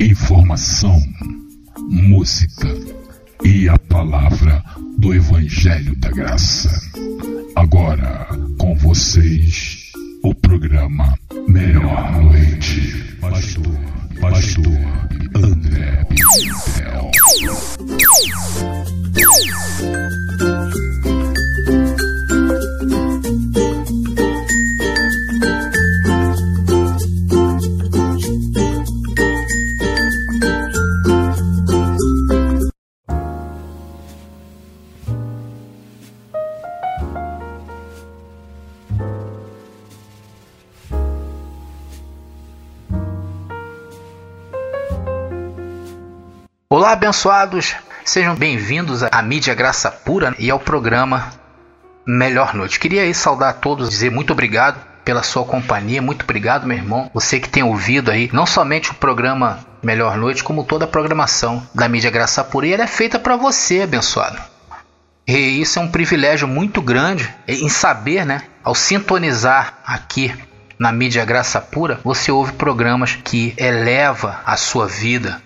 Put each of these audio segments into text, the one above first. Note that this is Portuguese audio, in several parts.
informação, música e a palavra do Evangelho da Graça. Agora com vocês o programa Melhor Noite. Pastor, Pastor André Pimentel. Abençoados! Sejam bem-vindos à mídia Graça Pura e ao programa Melhor Noite. Queria aí saudar a todos, dizer muito obrigado pela sua companhia, muito obrigado, meu irmão. Você que tem ouvido aí, não somente o programa Melhor Noite, como toda a programação da mídia Graça Pura, e ela é feita para você, abençoado. E isso é um privilégio muito grande em saber, né, ao sintonizar aqui na mídia Graça Pura, você ouve programas que eleva a sua vida,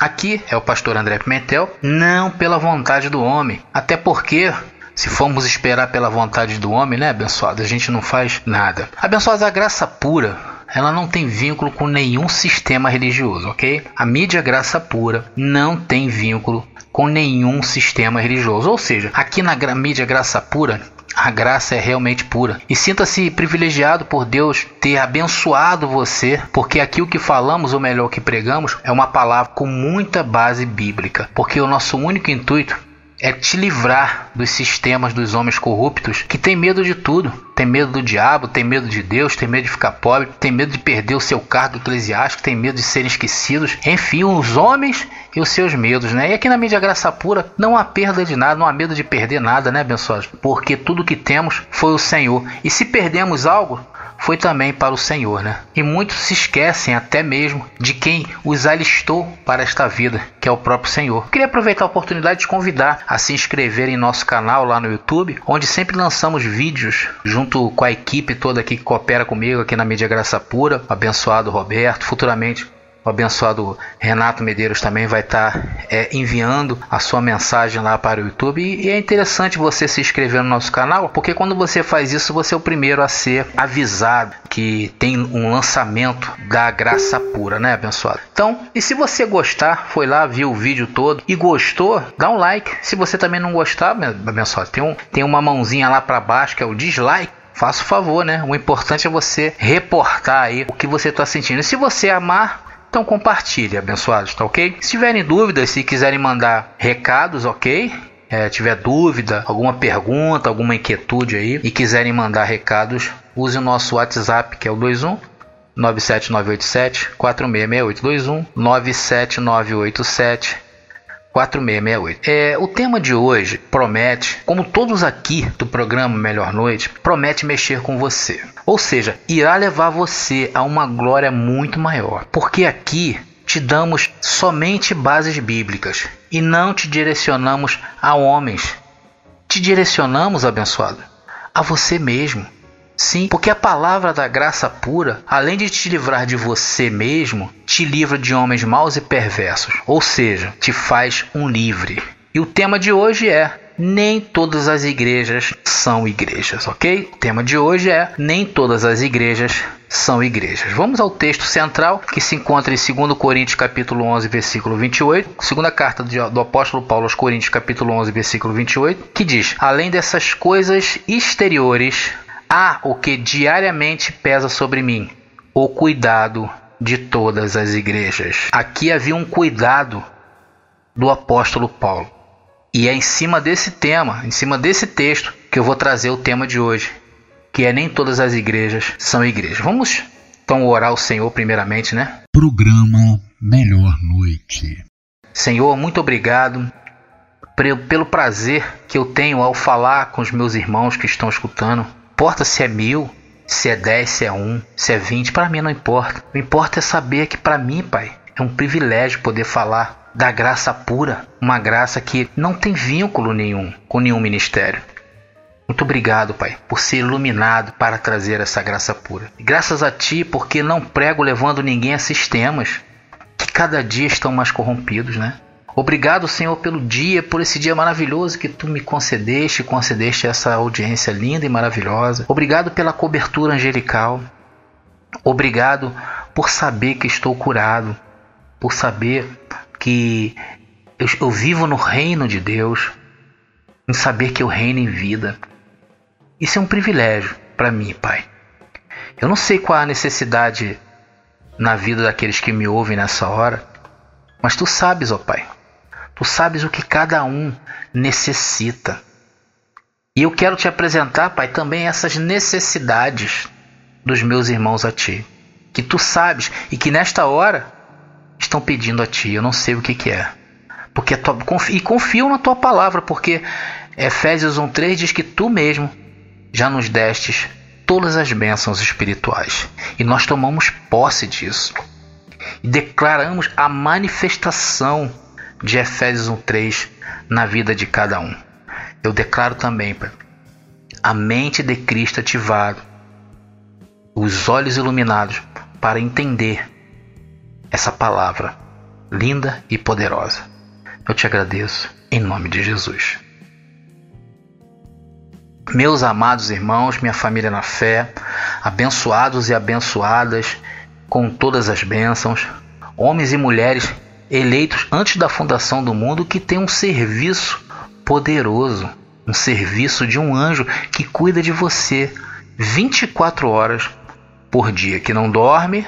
Aqui é o pastor André Pimentel, não pela vontade do homem, até porque se formos esperar pela vontade do homem, né, abençoado, a gente não faz nada. Abençoada a graça pura, ela não tem vínculo com nenhum sistema religioso, ok? A mídia graça pura não tem vínculo com nenhum sistema religioso. Ou seja, aqui na mídia graça pura, a graça é realmente pura. E sinta-se privilegiado por Deus ter abençoado você, porque aqui o que falamos, ou melhor, o que pregamos, é uma palavra com muita base bíblica. Porque o nosso único intuito é te livrar dos sistemas dos homens corruptos que tem medo de tudo. Tem medo do diabo, tem medo de Deus, tem medo de ficar pobre, tem medo de perder o seu cargo eclesiástico, tem medo de serem esquecidos. Enfim, os homens e os seus medos, né? E aqui na mídia graça pura não há perda de nada, não há medo de perder nada, né, abençoados? Porque tudo que temos foi o Senhor. E se perdemos algo, foi também para o Senhor, né? E muitos se esquecem até mesmo de quem os alistou para esta vida, que é o próprio Senhor. Queria aproveitar a oportunidade de convidar a se inscrever em nosso canal lá no YouTube, onde sempre lançamos vídeos junto com a equipe toda aqui que coopera comigo aqui na Mídia Graça Pura, abençoado Roberto, futuramente o abençoado Renato Medeiros também vai estar tá, é, enviando a sua mensagem lá para o YouTube. E, e é interessante você se inscrever no nosso canal, porque quando você faz isso, você é o primeiro a ser avisado que tem um lançamento da graça pura, né, abençoado? Então, e se você gostar, foi lá, viu o vídeo todo e gostou, dá um like. Se você também não gostar, abençoado, tem, um, tem uma mãozinha lá para baixo que é o dislike faça o favor, né? O importante é você reportar aí o que você está sentindo. E se você amar, então compartilhe, abençoados, tá ok? Se tiverem dúvidas, se quiserem mandar recados, ok? É, tiver dúvida, alguma pergunta, alguma inquietude aí e quiserem mandar recados, use o nosso WhatsApp que é o 21 97987 4668 21 97987 4668. É, o tema de hoje promete, como todos aqui do programa Melhor Noite, promete mexer com você. Ou seja, irá levar você a uma glória muito maior. Porque aqui te damos somente bases bíblicas e não te direcionamos a homens. Te direcionamos, abençoado, a você mesmo. Sim, porque a palavra da graça pura, além de te livrar de você mesmo, te livra de homens maus e perversos, ou seja, te faz um livre. E o tema de hoje é nem todas as igrejas são igrejas, ok? O tema de hoje é nem todas as igrejas são igrejas. Vamos ao texto central que se encontra em 2 Coríntios capítulo 11, versículo 28, segunda carta do apóstolo Paulo aos Coríntios capítulo 11, versículo 28, que diz: "Além dessas coisas exteriores, Há o que diariamente pesa sobre mim: o cuidado de todas as igrejas. Aqui havia um cuidado do apóstolo Paulo. E é em cima desse tema, em cima desse texto, que eu vou trazer o tema de hoje, que é nem todas as igrejas são igrejas. Vamos então orar ao Senhor primeiramente, né? Programa Melhor Noite. Senhor, muito obrigado pelo prazer que eu tenho ao falar com os meus irmãos que estão escutando importa se é mil, se é dez, se é um, se é vinte, para mim não importa. O importa é saber que para mim, Pai, é um privilégio poder falar da graça pura, uma graça que não tem vínculo nenhum com nenhum ministério. Muito obrigado, Pai, por ser iluminado para trazer essa graça pura. graças a Ti, porque não prego levando ninguém a sistemas, que cada dia estão mais corrompidos, né? Obrigado, Senhor, pelo dia, por esse dia maravilhoso que tu me concedeste, concedeste essa audiência linda e maravilhosa. Obrigado pela cobertura angelical. Obrigado por saber que estou curado, por saber que eu, eu vivo no reino de Deus, em saber que eu reino em vida. Isso é um privilégio para mim, Pai. Eu não sei qual a necessidade na vida daqueles que me ouvem nessa hora, mas tu sabes, ó Pai. Tu sabes o que cada um necessita. E eu quero te apresentar, Pai, também essas necessidades dos meus irmãos a Ti. Que Tu sabes e que nesta hora estão pedindo a Ti. Eu não sei o que, que é. Porque tua, e confio na Tua palavra, porque Efésios 1,3 diz que Tu mesmo já nos destes todas as bênçãos espirituais. E nós tomamos posse disso. E declaramos a manifestação de Efésios 1:3 na vida de cada um. Eu declaro também, Pai, a mente de Cristo ativada, os olhos iluminados para entender essa palavra linda e poderosa. Eu te agradeço em nome de Jesus. Meus amados irmãos, minha família na fé, abençoados e abençoadas com todas as bênçãos, homens e mulheres eleitos antes da fundação do mundo que tem um serviço poderoso, um serviço de um anjo que cuida de você 24 horas por dia, que não dorme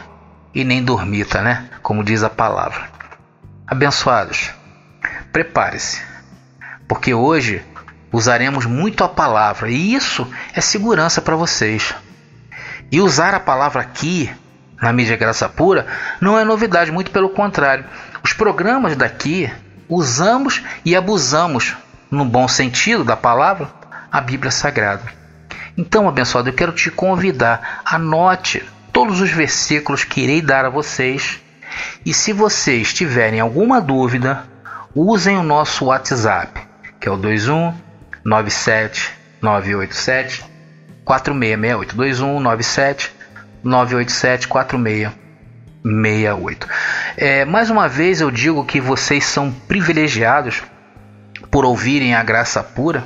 e nem dormita, né? Como diz a palavra. Abençoados, prepare-se, porque hoje usaremos muito a palavra e isso é segurança para vocês. E usar a palavra aqui na mídia graça pura não é novidade, muito pelo contrário. Os programas daqui usamos e abusamos, no bom sentido da palavra, a Bíblia Sagrada. Então, abençoado, eu quero te convidar, anote todos os versículos que irei dar a vocês. E se vocês tiverem alguma dúvida, usem o nosso WhatsApp, que é o 21 97 987 4668 21 97 987 4668. É, mais uma vez eu digo que vocês são privilegiados por ouvirem a graça pura.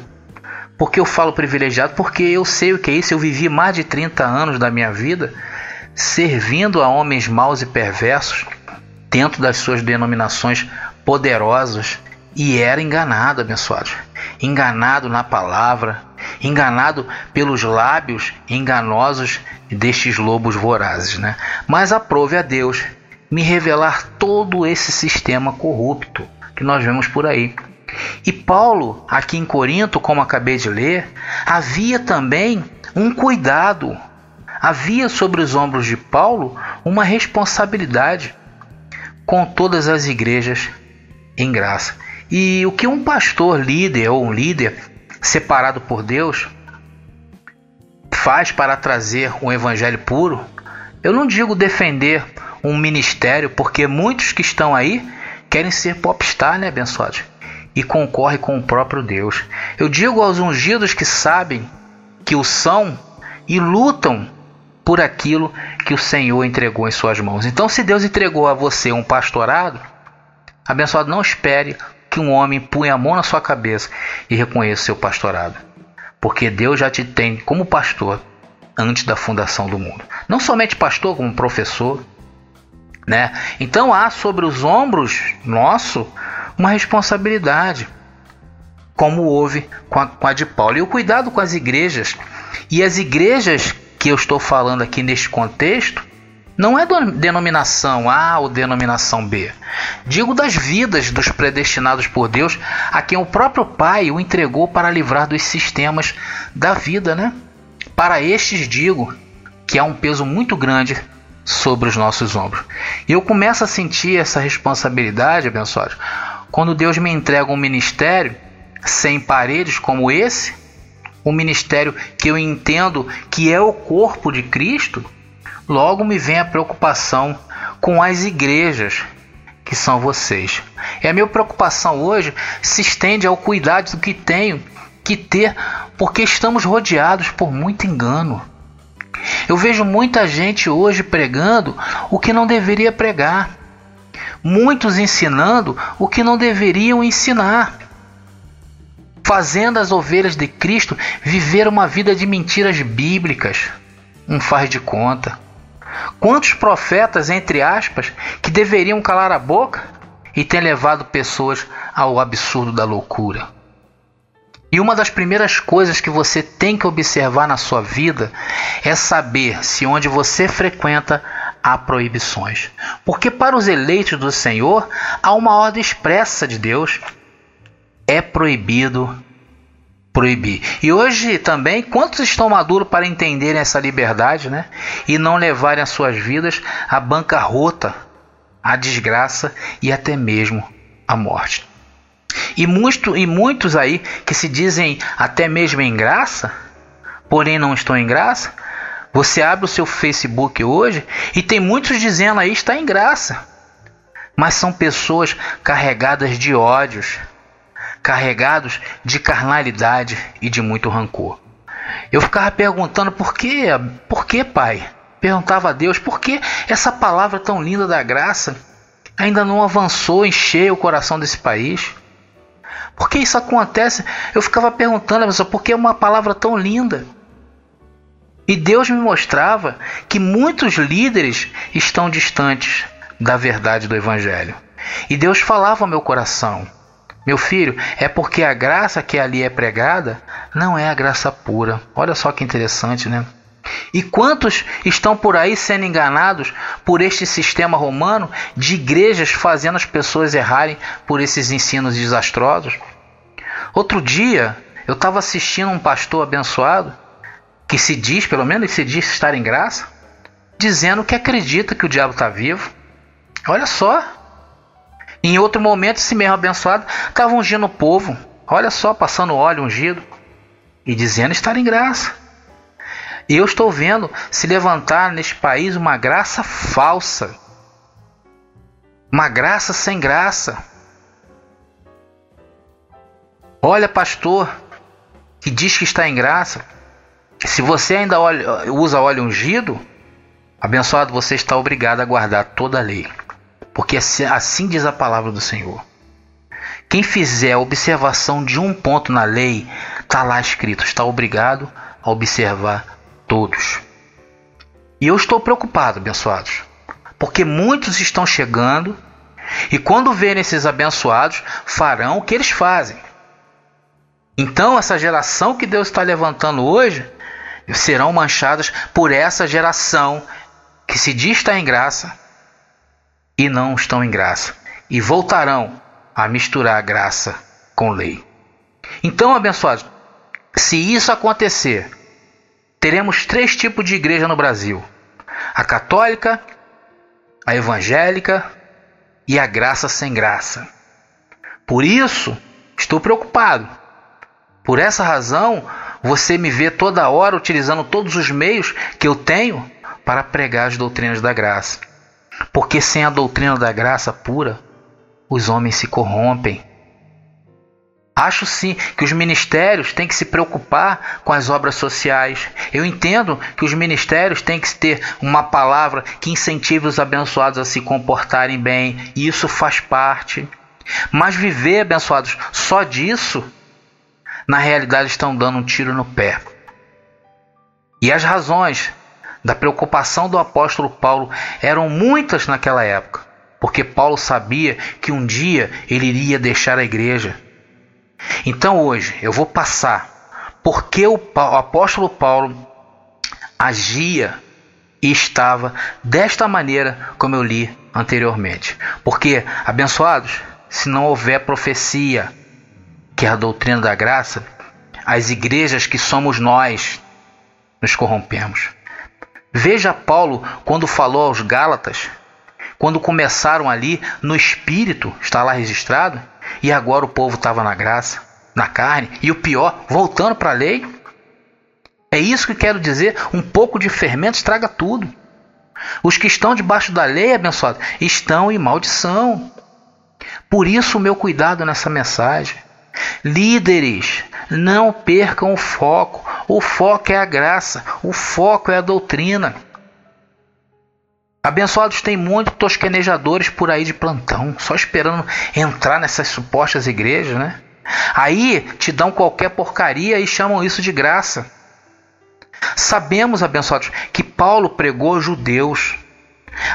Porque eu falo privilegiado? Porque eu sei o que é isso. Eu vivi mais de 30 anos da minha vida servindo a homens maus e perversos dentro das suas denominações poderosas e era enganado, abençoado. Enganado na palavra, enganado pelos lábios enganosos destes lobos vorazes, né? Mas aprove a Deus me revelar todo esse sistema corrupto que nós vemos por aí. E Paulo, aqui em Corinto, como acabei de ler, havia também um cuidado, havia sobre os ombros de Paulo uma responsabilidade com todas as igrejas em graça. E o que um pastor líder ou um líder separado por Deus faz para trazer um evangelho puro, eu não digo defender um ministério, porque muitos que estão aí querem ser popstar, né, abençoados? E concorre com o próprio Deus. Eu digo aos ungidos que sabem que o são e lutam por aquilo que o Senhor entregou em suas mãos. Então, se Deus entregou a você um pastorado, abençoado, não espere que um homem ponha a mão na sua cabeça e reconheça o seu pastorado. Porque Deus já te tem como pastor antes da fundação do mundo. Não somente pastor, como professor, né? Então há sobre os ombros nosso uma responsabilidade, como houve com a, com a de Paulo. E o cuidado com as igrejas. E as igrejas que eu estou falando aqui neste contexto não é denominação A ou denominação B. Digo das vidas dos predestinados por Deus, a quem o próprio Pai o entregou para livrar dos sistemas da vida, né? Para estes digo que há um peso muito grande sobre os nossos ombros. E eu começo a sentir essa responsabilidade, abençoados, quando Deus me entrega um ministério sem paredes como esse, um ministério que eu entendo que é o corpo de Cristo, logo me vem a preocupação com as igrejas que são vocês. E a minha preocupação hoje se estende ao cuidado do que tenho que ter, porque estamos rodeados por muito engano. Eu vejo muita gente hoje pregando o que não deveria pregar. muitos ensinando o que não deveriam ensinar, fazendo as ovelhas de Cristo viver uma vida de mentiras bíblicas. Um faz de conta. Quantos profetas, entre aspas, que deveriam calar a boca e têm levado pessoas ao absurdo da loucura? E uma das primeiras coisas que você tem que observar na sua vida é saber se onde você frequenta há proibições. Porque para os eleitos do Senhor há uma ordem expressa de Deus. É proibido proibir. E hoje também, quantos estão maduros para entenderem essa liberdade, né? E não levarem as suas vidas à bancarrota, à desgraça e até mesmo à morte. E, muito, e muitos aí que se dizem até mesmo em graça, porém não estão em graça, você abre o seu Facebook hoje e tem muitos dizendo aí está em graça. Mas são pessoas carregadas de ódios, carregados de carnalidade e de muito rancor. Eu ficava perguntando por que, por que, pai? Perguntava a Deus por que essa palavra tão linda da graça ainda não avançou em cheio o coração desse país. Por que isso acontece? Eu ficava perguntando, mas por que uma palavra tão linda? E Deus me mostrava que muitos líderes estão distantes da verdade do Evangelho. E Deus falava ao meu coração: Meu filho, é porque a graça que ali é pregada não é a graça pura. Olha só que interessante, né? E quantos estão por aí sendo enganados por este sistema romano de igrejas fazendo as pessoas errarem por esses ensinos desastrosos? Outro dia, eu estava assistindo um pastor abençoado que se diz, pelo menos se diz estar em graça, dizendo que acredita que o diabo está vivo. Olha só. Em outro momento, esse mesmo abençoado estava ungindo o povo. Olha só, passando óleo ungido e dizendo estar em graça. E eu estou vendo se levantar neste país uma graça falsa. Uma graça sem graça. Olha, pastor, que diz que está em graça, se você ainda usa óleo ungido, abençoado, você está obrigado a guardar toda a lei. Porque assim, assim diz a palavra do Senhor. Quem fizer observação de um ponto na lei, está lá escrito, está obrigado a observar todos. E eu estou preocupado, abençoados, porque muitos estão chegando e quando verem esses abençoados, farão o que eles fazem. Então, essa geração que Deus está levantando hoje serão manchadas por essa geração que se diz estar em graça e não estão em graça, e voltarão a misturar graça com lei. Então, abençoados, se isso acontecer, teremos três tipos de igreja no Brasil: a católica, a evangélica e a graça sem graça. Por isso, estou preocupado. Por essa razão, você me vê toda hora utilizando todos os meios que eu tenho para pregar as doutrinas da graça. Porque sem a doutrina da graça pura, os homens se corrompem. Acho sim que os ministérios têm que se preocupar com as obras sociais. Eu entendo que os ministérios têm que ter uma palavra que incentive os abençoados a se comportarem bem, e isso faz parte. Mas viver abençoados só disso na realidade estão dando um tiro no pé. E as razões da preocupação do apóstolo Paulo eram muitas naquela época, porque Paulo sabia que um dia ele iria deixar a igreja. Então hoje eu vou passar porque o apóstolo Paulo agia e estava desta maneira como eu li anteriormente. Porque, abençoados, se não houver profecia, que é a doutrina da graça, as igrejas que somos nós nos corrompemos. Veja Paulo quando falou aos Gálatas, quando começaram ali no espírito, está lá registrado, e agora o povo estava na graça, na carne, e o pior, voltando para a lei. É isso que quero dizer, um pouco de fermento estraga tudo. Os que estão debaixo da lei, abençoado, estão em maldição. Por isso o meu cuidado nessa mensagem. Líderes, não percam o foco. O foco é a graça, o foco é a doutrina. Abençoados tem muitos tosquenejadores por aí de plantão, só esperando entrar nessas supostas igrejas, né? Aí te dão qualquer porcaria e chamam isso de graça. Sabemos, abençoados, que Paulo pregou aos judeus,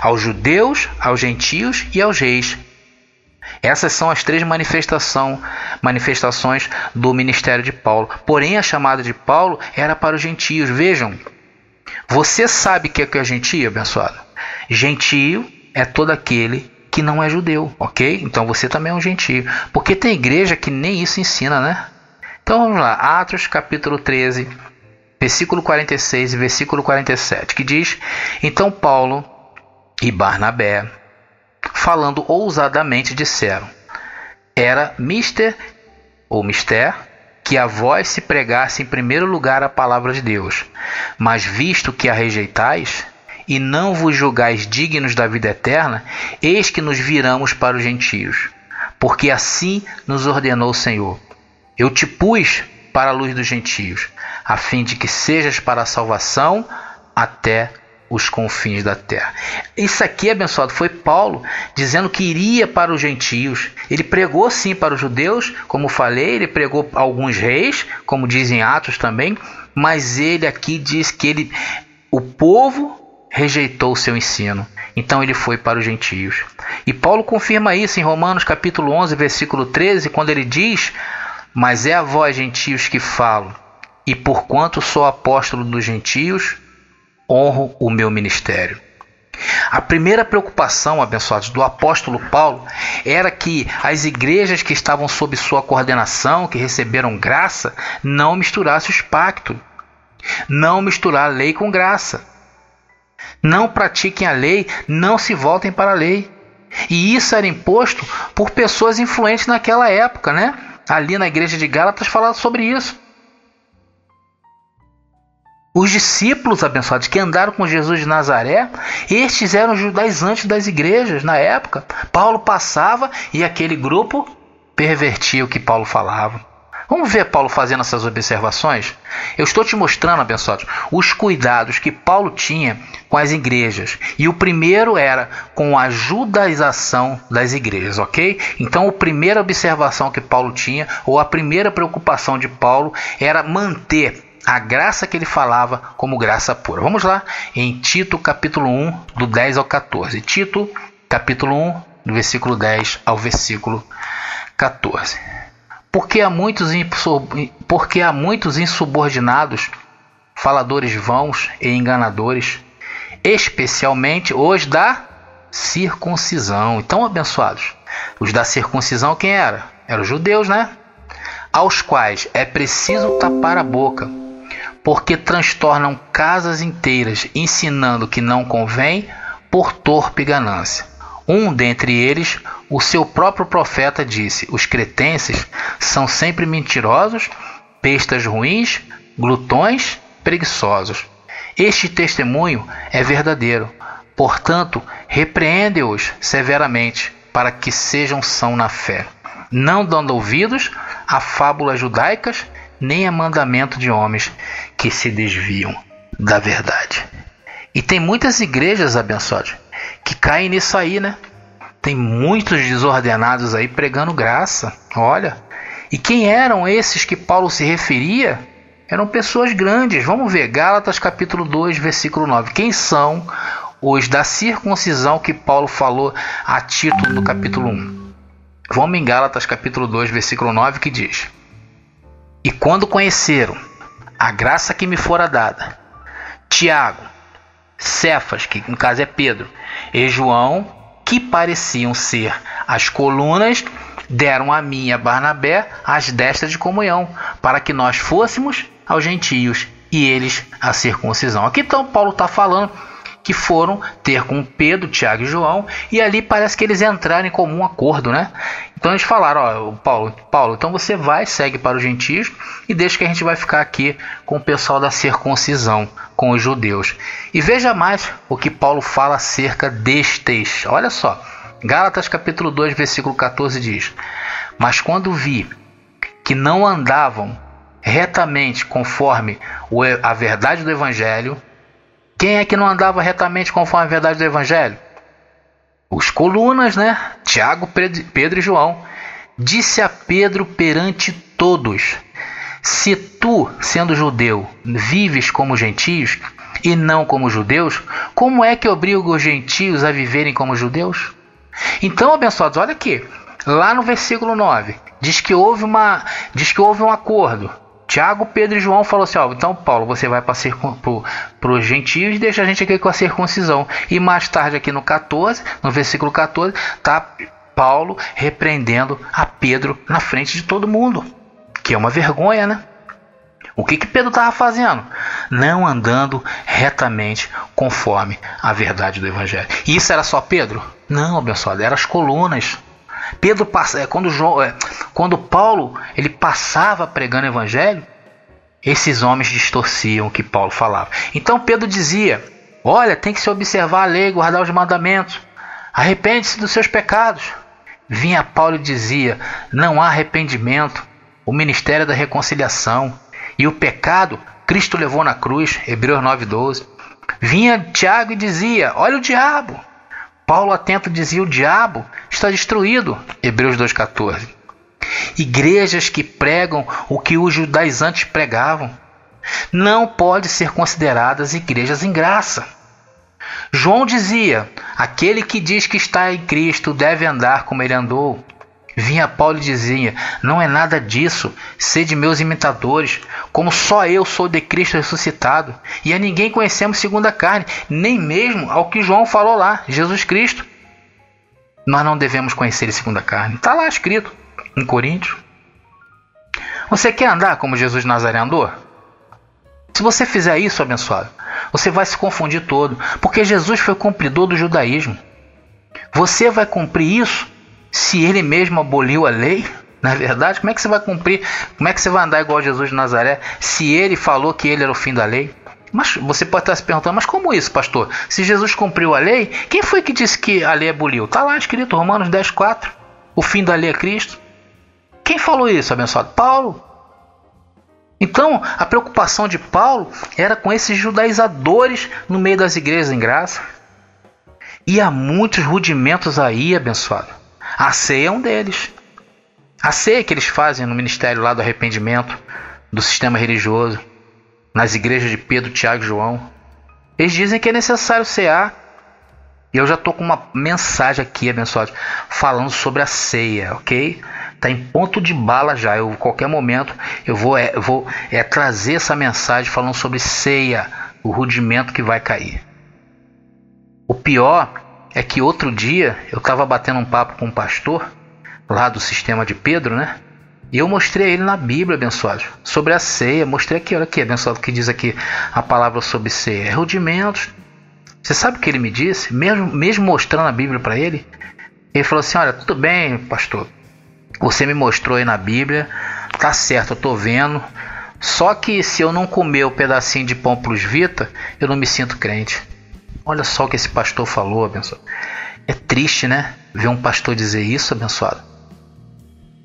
aos judeus, aos gentios e aos reis. Essas são as três manifestação, manifestações do ministério de Paulo. Porém, a chamada de Paulo era para os gentios. Vejam, você sabe o que é, é gentio, abençoado? Gentio é todo aquele que não é judeu, ok? Então você também é um gentio. Porque tem igreja que nem isso ensina, né? Então vamos lá, Atos capítulo 13, versículo 46 e versículo 47, que diz: Então Paulo e Barnabé, falando ousadamente, disseram: Era mister ou mister que a vós se pregasse em primeiro lugar a palavra de Deus, mas visto que a rejeitais e não vos julgais dignos da vida eterna, eis que nos viramos para os gentios, porque assim nos ordenou o Senhor. Eu te pus para a luz dos gentios, a fim de que sejas para a salvação até os confins da terra. Isso aqui, abençoado, foi Paulo dizendo que iria para os gentios. Ele pregou sim para os judeus, como falei, ele pregou alguns reis, como dizem Atos também, mas ele aqui diz que ele o povo rejeitou o seu ensino. Então ele foi para os gentios. E Paulo confirma isso em Romanos capítulo 11, versículo 13, quando ele diz: "Mas é a vós gentios que falo, e porquanto sou apóstolo dos gentios, honro o meu ministério. A primeira preocupação, abençoados, do apóstolo Paulo era que as igrejas que estavam sob sua coordenação, que receberam graça, não misturassem os pactos. Não misturar lei com graça. Não pratiquem a lei, não se voltem para a lei. E isso era imposto por pessoas influentes naquela época, né? Ali na igreja de Gálatas falava sobre isso. Os discípulos abençoados que andaram com Jesus de Nazaré, estes eram judaizantes das igrejas na época. Paulo passava e aquele grupo pervertia o que Paulo falava. Vamos ver Paulo fazendo essas observações? Eu estou te mostrando, abençoados, os cuidados que Paulo tinha com as igrejas. E o primeiro era com a judaização das igrejas, ok? Então, a primeira observação que Paulo tinha, ou a primeira preocupação de Paulo, era manter a graça que ele falava como graça pura. Vamos lá em Tito capítulo 1, do 10 ao 14. Tito capítulo 1, do versículo 10 ao versículo 14. Porque há muitos, porque há muitos insubordinados, faladores vãos e enganadores, especialmente os da circuncisão. Então, abençoados, os da circuncisão quem era? Eram os judeus, né? Aos quais é preciso tapar a boca porque transtornam casas inteiras, ensinando que não convém por torpe ganância. Um dentre eles, o seu próprio profeta, disse: Os cretenses são sempre mentirosos, bestas ruins, glutões, preguiçosos. Este testemunho é verdadeiro. Portanto, repreende-os severamente, para que sejam são na fé, não dando ouvidos a fábulas judaicas nem a mandamento de homens que se desviam da verdade. E tem muitas igrejas abençoadas que caem nisso aí, né? Tem muitos desordenados aí pregando graça. Olha. E quem eram esses que Paulo se referia? Eram pessoas grandes. Vamos ver, Gálatas capítulo 2, versículo 9. Quem são os da circuncisão que Paulo falou a título do capítulo 1? Vamos em Gálatas capítulo 2, versículo 9, que diz: e quando conheceram a graça que me fora dada, Tiago, Cefas, que no caso é Pedro, e João, que pareciam ser as colunas, deram a mim e a Barnabé as destas de comunhão, para que nós fôssemos aos gentios e eles a circuncisão. Aqui então Paulo está falando que foram ter com Pedro, Tiago e João, e ali parece que eles entraram em comum acordo, né? Então eles falaram, ó, Paulo, Paulo, então você vai, segue para os gentios e deixa que a gente vai ficar aqui com o pessoal da circuncisão, com os judeus. E veja mais o que Paulo fala acerca destes. Olha só, Gálatas capítulo 2, versículo 14 diz: Mas quando vi que não andavam retamente conforme a verdade do evangelho, Quem é que não andava retamente conforme a verdade do Evangelho? Os colunas, né? Tiago, Pedro e João. Disse a Pedro perante todos: Se tu, sendo judeu, vives como gentios e não como judeus, como é que obriga os gentios a viverem como judeus? Então, abençoados, olha aqui. Lá no versículo 9, diz que houve uma diz que houve um acordo. Tiago, Pedro e João falou assim: ó, então Paulo, você vai para os gentios e deixa a gente aqui com a circuncisão. E mais tarde, aqui no 14, no versículo 14, tá Paulo repreendendo a Pedro na frente de todo mundo. Que é uma vergonha, né? O que, que Pedro estava fazendo? Não andando retamente conforme a verdade do Evangelho. E isso era só Pedro? Não, abençoado, eram as colunas. Pedro é, quando, João, é, quando Paulo ele passava pregando o evangelho, esses homens distorciam o que Paulo falava. Então Pedro dizia: Olha, tem que se observar a lei, guardar os mandamentos. Arrepende-se dos seus pecados. Vinha Paulo e dizia: Não há arrependimento. O ministério da reconciliação e o pecado Cristo levou na cruz. Hebreus 9:12. Vinha Tiago e dizia: Olha o diabo. Paulo atento dizia: o diabo está destruído. Hebreus 2,14. Igrejas que pregam o que os judaizantes pregavam não podem ser consideradas igrejas em graça. João dizia: aquele que diz que está em Cristo deve andar como ele andou. Vinha Paulo e dizia: Não é nada disso, sede meus imitadores, como só eu sou de Cristo ressuscitado, e a ninguém conhecemos segundo a carne, nem mesmo ao que João falou lá, Jesus Cristo. Nós não devemos conhecer ele segundo a carne. Está lá escrito em Coríntios. Você quer andar como Jesus Nazaré andou? Se você fizer isso, abençoado, você vai se confundir todo, porque Jesus foi cumpridor do judaísmo. Você vai cumprir isso se ele mesmo aboliu a lei, na é verdade, como é que você vai cumprir? Como é que você vai andar igual Jesus de Nazaré se ele falou que ele era o fim da lei? Mas você pode estar se perguntando, mas como isso, pastor? Se Jesus cumpriu a lei, quem foi que disse que a lei aboliu? Está lá escrito, Romanos 10, 4. O fim da lei é Cristo. Quem falou isso, abençoado? Paulo. Então, a preocupação de Paulo era com esses judaizadores no meio das igrejas em graça. E há muitos rudimentos aí, abençoado. A ceia é um deles. A ceia que eles fazem no ministério lá do arrependimento, do sistema religioso, nas igrejas de Pedro, Tiago e João. Eles dizem que é necessário cear. E eu já estou com uma mensagem aqui, abençoado, falando sobre a ceia, ok? Está em ponto de bala já. Eu, qualquer momento eu vou, é, vou é, trazer essa mensagem falando sobre ceia, o rudimento que vai cair. O pior é que outro dia eu estava batendo um papo com um pastor lá do sistema de Pedro, né? E eu mostrei a ele na Bíblia, abençoado, sobre a ceia. Mostrei aqui, olha aqui, abençoado, que diz aqui a palavra sobre ceia. É rudimentos. Você sabe o que ele me disse? Mesmo, mesmo mostrando a Bíblia para ele, ele falou assim: Olha, tudo bem, pastor. Você me mostrou aí na Bíblia, tá certo, eu tô vendo. Só que se eu não comer o pedacinho de pão plus vita, eu não me sinto crente. Olha só o que esse pastor falou, abençoado. É triste, né? Ver um pastor dizer isso, abençoado.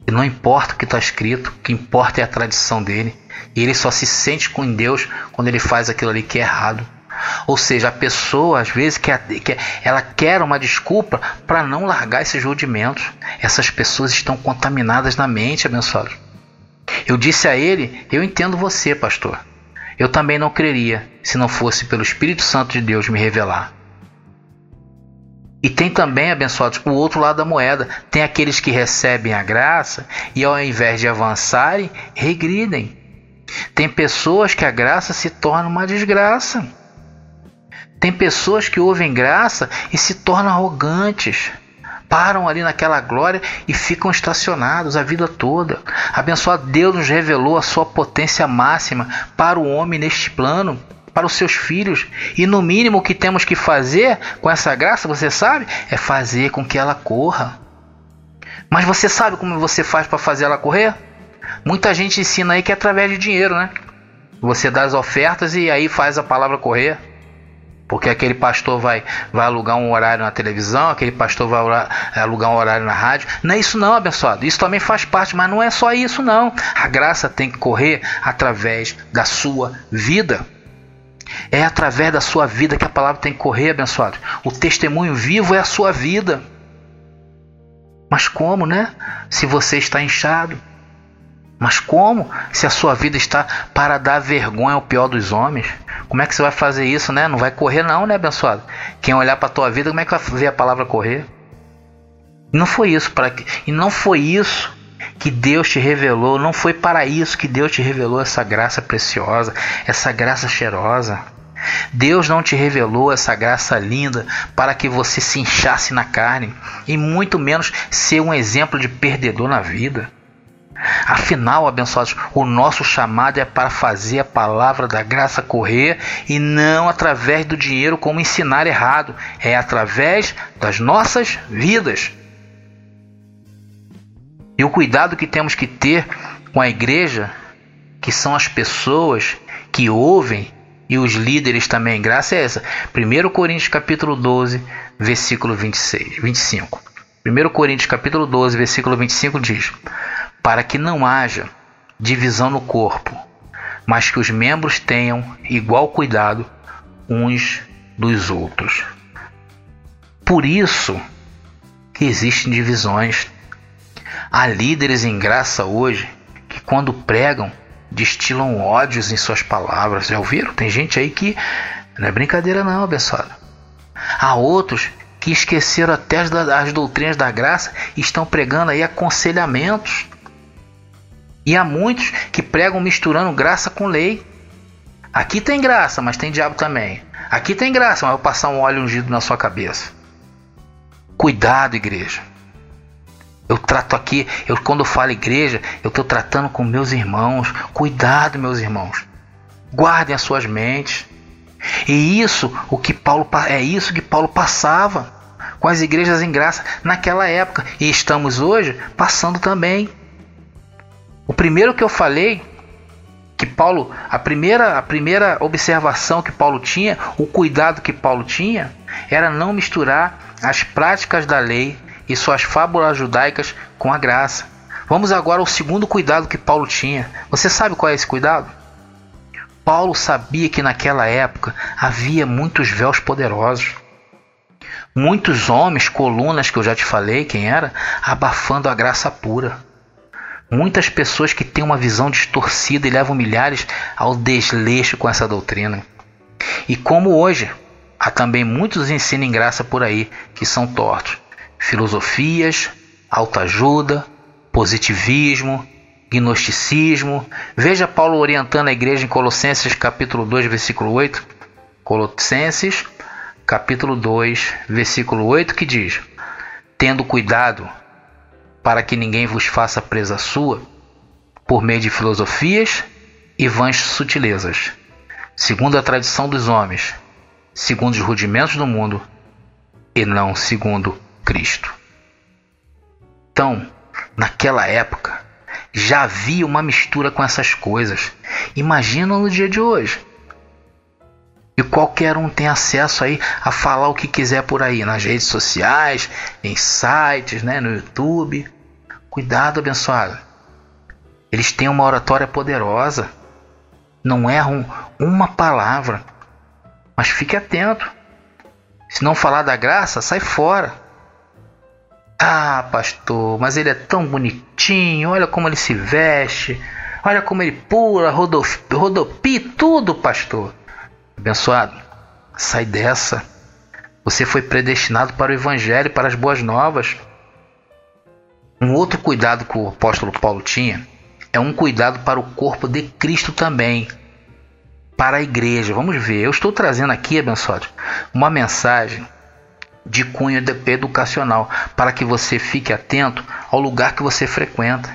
E não importa o que está escrito, o que importa é a tradição dele. E ele só se sente com Deus quando ele faz aquilo ali que é errado. Ou seja, a pessoa às vezes quer, quer ela quer uma desculpa para não largar esses rudimentos. Essas pessoas estão contaminadas na mente, abençoado. Eu disse a ele: Eu entendo você, pastor. Eu também não creria se não fosse pelo Espírito Santo de Deus me revelar. E tem também, abençoados, o outro lado da moeda. Tem aqueles que recebem a graça e ao invés de avançarem, regridem. Tem pessoas que a graça se torna uma desgraça. Tem pessoas que ouvem graça e se tornam arrogantes param ali naquela glória e ficam estacionados a vida toda. Abençoado Deus nos revelou a sua potência máxima para o homem neste plano, para os seus filhos. E no mínimo o que temos que fazer com essa graça, você sabe, é fazer com que ela corra. Mas você sabe como você faz para fazer ela correr? Muita gente ensina aí que é através de dinheiro, né? Você dá as ofertas e aí faz a palavra correr. Porque aquele pastor vai, vai alugar um horário na televisão, aquele pastor vai alugar um horário na rádio. Não é isso não, abençoado. Isso também faz parte, mas não é só isso não. A graça tem que correr através da sua vida. É através da sua vida que a palavra tem que correr, abençoado. O testemunho vivo é a sua vida. Mas como, né? Se você está inchado. Mas como? Se a sua vida está para dar vergonha ao pior dos homens. Como é que você vai fazer isso, né? Não vai correr não, né, abençoado? Quem olhar para a tua vida, como é que vai ver a palavra correr? Não foi isso para e não foi isso que Deus te revelou, não foi para isso que Deus te revelou essa graça preciosa, essa graça cheirosa. Deus não te revelou essa graça linda para que você se inchasse na carne e muito menos ser um exemplo de perdedor na vida. Afinal, abençoados, o nosso chamado é para fazer a palavra da graça correr e não através do dinheiro como ensinar errado, é através das nossas vidas. E o cuidado que temos que ter com a igreja, que são as pessoas que ouvem e os líderes também. Graça é essa. 1 Coríntios capítulo 12, versículo 26, 25. 1 Coríntios capítulo 12, versículo 25 diz: Para que não haja divisão no corpo, mas que os membros tenham igual cuidado uns dos outros. Por isso que existem divisões. Há líderes em graça hoje que quando pregam destilam ódios em suas palavras. Já ouviram? Tem gente aí que não é brincadeira não, abençoado. Há outros que esqueceram até as, as doutrinas da graça e estão pregando aí aconselhamentos. E há muitos que pregam misturando graça com lei. Aqui tem graça, mas tem diabo também. Aqui tem graça, mas vou passar um óleo ungido na sua cabeça. Cuidado, igreja. Eu trato aqui, eu quando falo igreja, eu estou tratando com meus irmãos. Cuidado, meus irmãos. Guardem as suas mentes. E isso, o que Paulo é isso que Paulo passava com as igrejas em graça naquela época e estamos hoje passando também. O primeiro que eu falei que Paulo, a primeira a primeira observação que Paulo tinha, o cuidado que Paulo tinha, era não misturar as práticas da lei e suas fábulas judaicas com a graça. Vamos agora ao segundo cuidado que Paulo tinha. Você sabe qual é esse cuidado? Paulo sabia que naquela época havia muitos véus poderosos. Muitos homens, colunas que eu já te falei quem era, abafando a graça pura. Muitas pessoas que têm uma visão distorcida e levam milhares ao desleixo com essa doutrina. E como hoje, há também muitos ensinos em graça por aí que são tortos filosofias, autoajuda, positivismo, gnosticismo. Veja Paulo orientando a igreja em Colossenses capítulo 2, versículo 8. Colossenses capítulo 2, versículo 8 que diz: Tendo cuidado para que ninguém vos faça presa sua por meio de filosofias e vãs sutilezas, segundo a tradição dos homens, segundo os rudimentos do mundo e não segundo Cristo. Então, naquela época, já havia uma mistura com essas coisas. Imagina no dia de hoje. E qualquer um tem acesso aí a falar o que quiser por aí, nas redes sociais, em sites, né, no YouTube. Cuidado, abençoado. Eles têm uma oratória poderosa. Não erram uma palavra. Mas fique atento. Se não falar da graça, sai fora. Ah, pastor, mas ele é tão bonitinho, olha como ele se veste, olha como ele pula, rodopia, tudo, pastor. Abençoado, sai dessa. Você foi predestinado para o Evangelho, para as boas novas. Um outro cuidado que o apóstolo Paulo tinha é um cuidado para o corpo de Cristo também, para a igreja. Vamos ver, eu estou trazendo aqui, abençoado, uma mensagem de cunho educacional, para que você fique atento ao lugar que você frequenta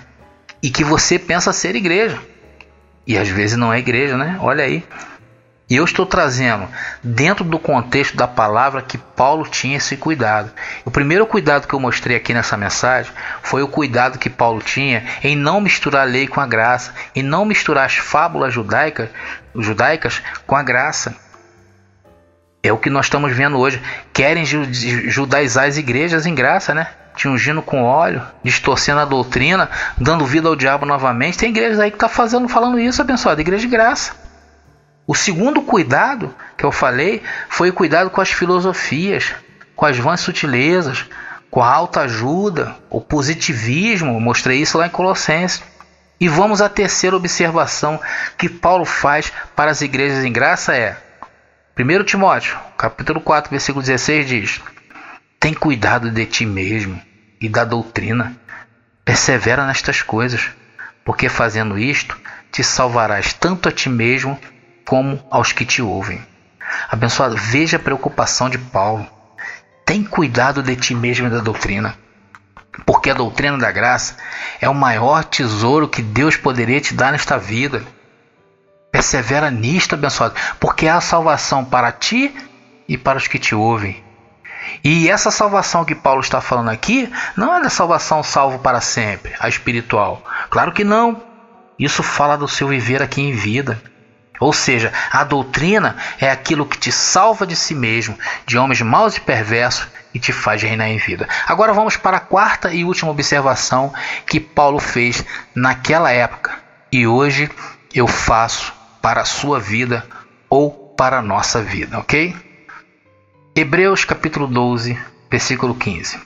e que você pensa ser igreja. E às vezes não é igreja, né? Olha aí. E eu estou trazendo dentro do contexto da palavra que Paulo tinha esse cuidado. O primeiro cuidado que eu mostrei aqui nessa mensagem foi o cuidado que Paulo tinha em não misturar a lei com a graça, em não misturar as fábulas judaicas, judaicas com a graça. É o que nós estamos vendo hoje. Querem judaizar as igrejas em graça, né? Te ungindo com óleo, distorcendo a doutrina, dando vida ao diabo novamente. Tem igrejas aí que tá fazendo, falando isso, abençoado. Igreja de graça. O segundo cuidado que eu falei foi o cuidado com as filosofias, com as vãs sutilezas, com a alta ajuda, o positivismo. mostrei isso lá em Colossenses. E vamos à terceira observação que Paulo faz para as igrejas em graça é 1 Timóteo, capítulo 4, versículo 16 diz: Tem cuidado de ti mesmo e da doutrina. Persevera nestas coisas, porque fazendo isto te salvarás tanto a ti mesmo como aos que te ouvem. Abençoado, veja a preocupação de Paulo. Tem cuidado de ti mesmo e da doutrina porque a doutrina da graça é o maior tesouro que Deus poderia te dar nesta vida. Persevera nisto, abençoado, porque a salvação para ti e para os que te ouvem. E essa salvação que Paulo está falando aqui não é da salvação salvo para sempre, a espiritual. Claro que não. Isso fala do seu viver aqui em vida. Ou seja, a doutrina é aquilo que te salva de si mesmo, de homens maus e perversos e te faz reinar em vida. Agora vamos para a quarta e última observação que Paulo fez naquela época e hoje eu faço para a sua vida ou para a nossa vida, ok? Hebreus capítulo 12, versículo 15.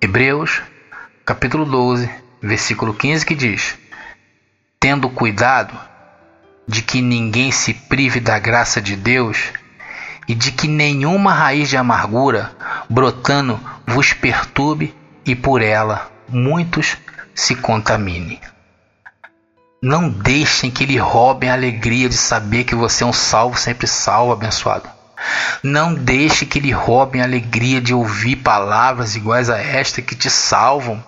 Hebreus capítulo 12, versículo 15 que diz: Tendo cuidado de que ninguém se prive da graça de Deus e de que nenhuma raiz de amargura brotando vos perturbe e por ela muitos se contaminem. Não deixem que lhe roubem a alegria de saber que você é um salvo, sempre salvo, abençoado. Não deixe que lhe roubem a alegria de ouvir palavras iguais a esta que te salvam.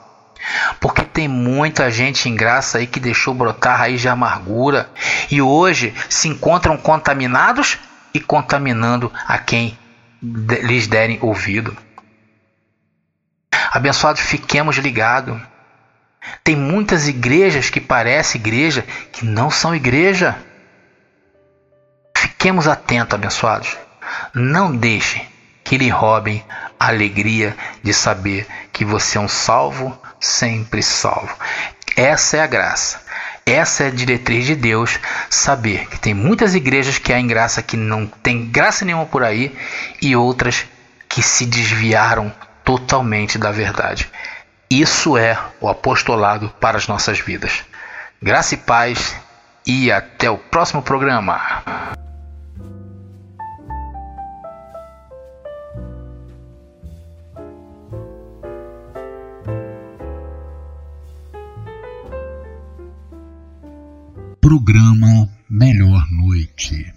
Porque tem muita gente em graça aí que deixou brotar raiz de amargura e hoje se encontram contaminados e contaminando a quem lhes derem ouvido. Abençoados, fiquemos ligados. Tem muitas igrejas que parecem igreja que não são igreja. Fiquemos atentos, abençoados. Não deixe que lhe roubem a alegria de saber que você é um salvo, sempre salvo. Essa é a graça. Essa é a diretriz de Deus, saber que tem muitas igrejas que há em graça que não tem graça nenhuma por aí e outras que se desviaram totalmente da verdade. Isso é o apostolado para as nossas vidas. Graça e paz e até o próximo programa. Programa Melhor Noite.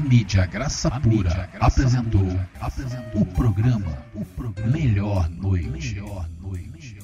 Mídia Graça a Pura mídia Graça apresentou, Pura apresentou o programa, o programa Melhor Noite. Melhor noite.